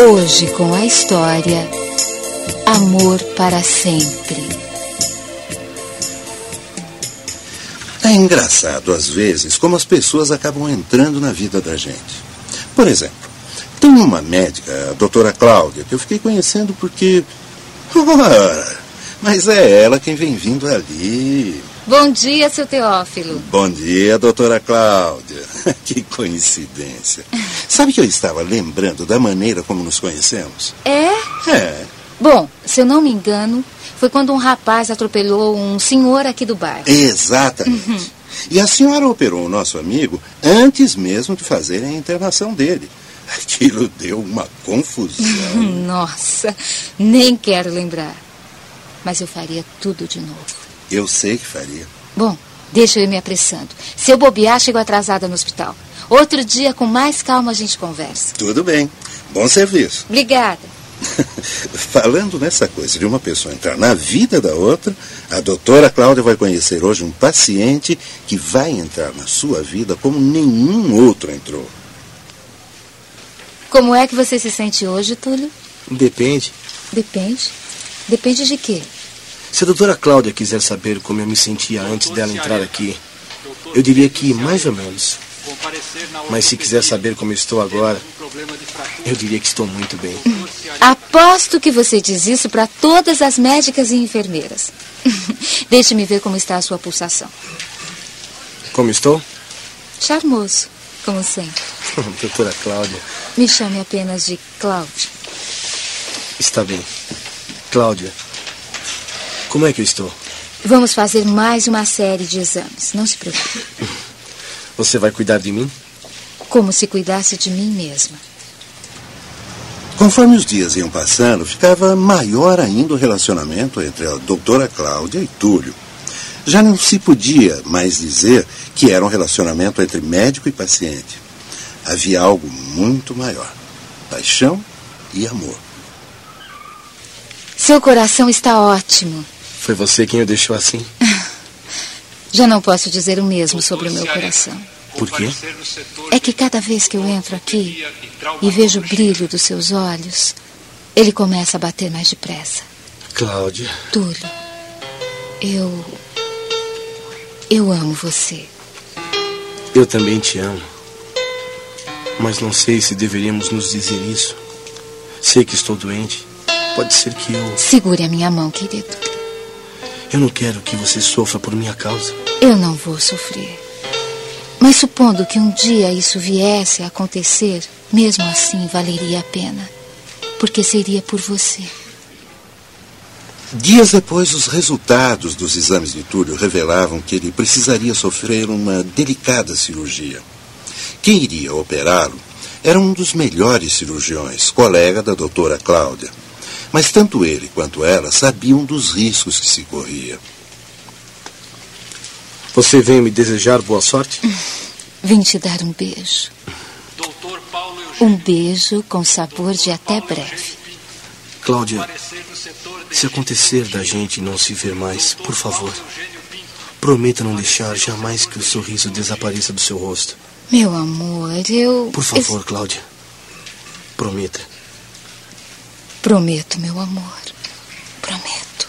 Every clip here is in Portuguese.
Hoje com a história Amor para sempre. É engraçado, às vezes, como as pessoas acabam entrando na vida da gente. Por exemplo, tem uma médica, a doutora Cláudia, que eu fiquei conhecendo porque. Ora, mas é ela quem vem vindo ali. Bom dia, seu Teófilo. Bom dia, doutora Cláudia. que coincidência. Sabe que eu estava lembrando da maneira como nos conhecemos? É? É. Bom, se eu não me engano, foi quando um rapaz atropelou um senhor aqui do bairro. Exatamente. Uhum. E a senhora operou o nosso amigo antes mesmo de fazerem a internação dele. Aquilo deu uma confusão. Nossa, nem quero lembrar. Mas eu faria tudo de novo. Eu sei que faria. Bom, deixa eu ir me apressando. Se eu bobear, chego atrasada no hospital. Outro dia, com mais calma, a gente conversa. Tudo bem. Bom serviço. Obrigada. Falando nessa coisa de uma pessoa entrar na vida da outra, a doutora Cláudia vai conhecer hoje um paciente que vai entrar na sua vida como nenhum outro entrou. Como é que você se sente hoje, Túlio? Depende. Depende? Depende de quê? Se a doutora Cláudia quiser saber como eu me sentia antes dela entrar aqui, eu diria que mais ou menos. Mas se quiser saber como estou agora, eu diria que estou muito bem. Aposto que você diz isso para todas as médicas e enfermeiras. Deixe-me ver como está a sua pulsação. Como estou? Charmoso, como sempre. Doutora Cláudia. Me chame apenas de Cláudia. Está bem. Cláudia, como é que eu estou? Vamos fazer mais uma série de exames. Não se preocupe. Você vai cuidar de mim? Como se cuidasse de mim mesma. Conforme os dias iam passando, ficava maior ainda o relacionamento entre a doutora Cláudia e Túlio. Já não se podia mais dizer que era um relacionamento entre médico e paciente. Havia algo muito maior: paixão e amor. Seu coração está ótimo. Foi você quem o deixou assim? Já não posso dizer o mesmo sobre o meu coração. Por quê? É que cada vez que eu entro aqui e vejo o brilho dos seus olhos, ele começa a bater mais depressa. Cláudia. Túlio, eu. Eu amo você. Eu também te amo. Mas não sei se deveríamos nos dizer isso. Sei que estou doente. Pode ser que eu. Segure a minha mão, querido. Eu não quero que você sofra por minha causa. Eu não vou sofrer. Mas supondo que um dia isso viesse a acontecer, mesmo assim valeria a pena. Porque seria por você. Dias depois, os resultados dos exames de Túlio revelavam que ele precisaria sofrer uma delicada cirurgia. Quem iria operá-lo era um dos melhores cirurgiões, colega da doutora Cláudia. Mas tanto ele quanto ela sabiam dos riscos que se corria. Você veio me desejar boa sorte? Vim te dar um beijo. Um beijo com sabor de até breve. Cláudia, se acontecer da gente não se ver mais, por favor, prometa não deixar jamais que o sorriso desapareça do seu rosto. Meu amor, eu. Por favor, Cláudia. Prometa. Prometo, meu amor. Prometo.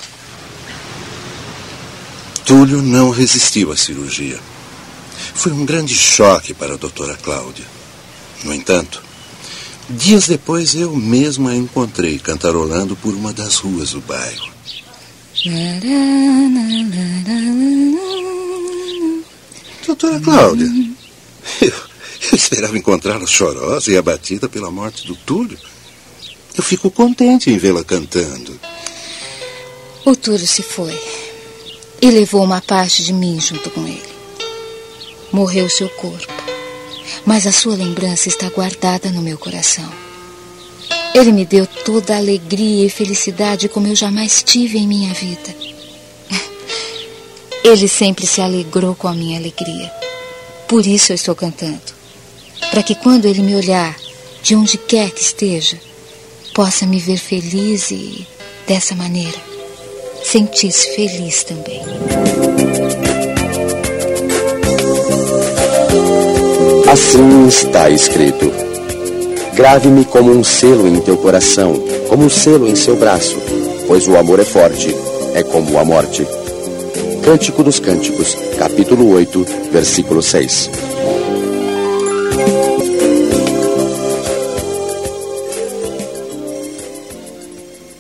Túlio não resistiu à cirurgia. Foi um grande choque para a doutora Cláudia. No entanto, dias depois eu mesmo a encontrei cantarolando por uma das ruas do bairro. Doutora Cláudia, eu, eu esperava encontrá-la chorosa e abatida pela morte do Túlio. Eu fico contente em vê-la cantando. O Túlio se foi e levou uma parte de mim junto com ele. Morreu seu corpo, mas a sua lembrança está guardada no meu coração. Ele me deu toda a alegria e felicidade como eu jamais tive em minha vida. Ele sempre se alegrou com a minha alegria. Por isso eu estou cantando. Para que quando ele me olhar, de onde quer que esteja, possa me ver feliz e, dessa maneira, sentir-se feliz também. As Assim está escrito. Grave-me como um selo em teu coração, como um selo em seu braço, pois o amor é forte, é como a morte. Cântico dos Cânticos, capítulo 8, versículo 6.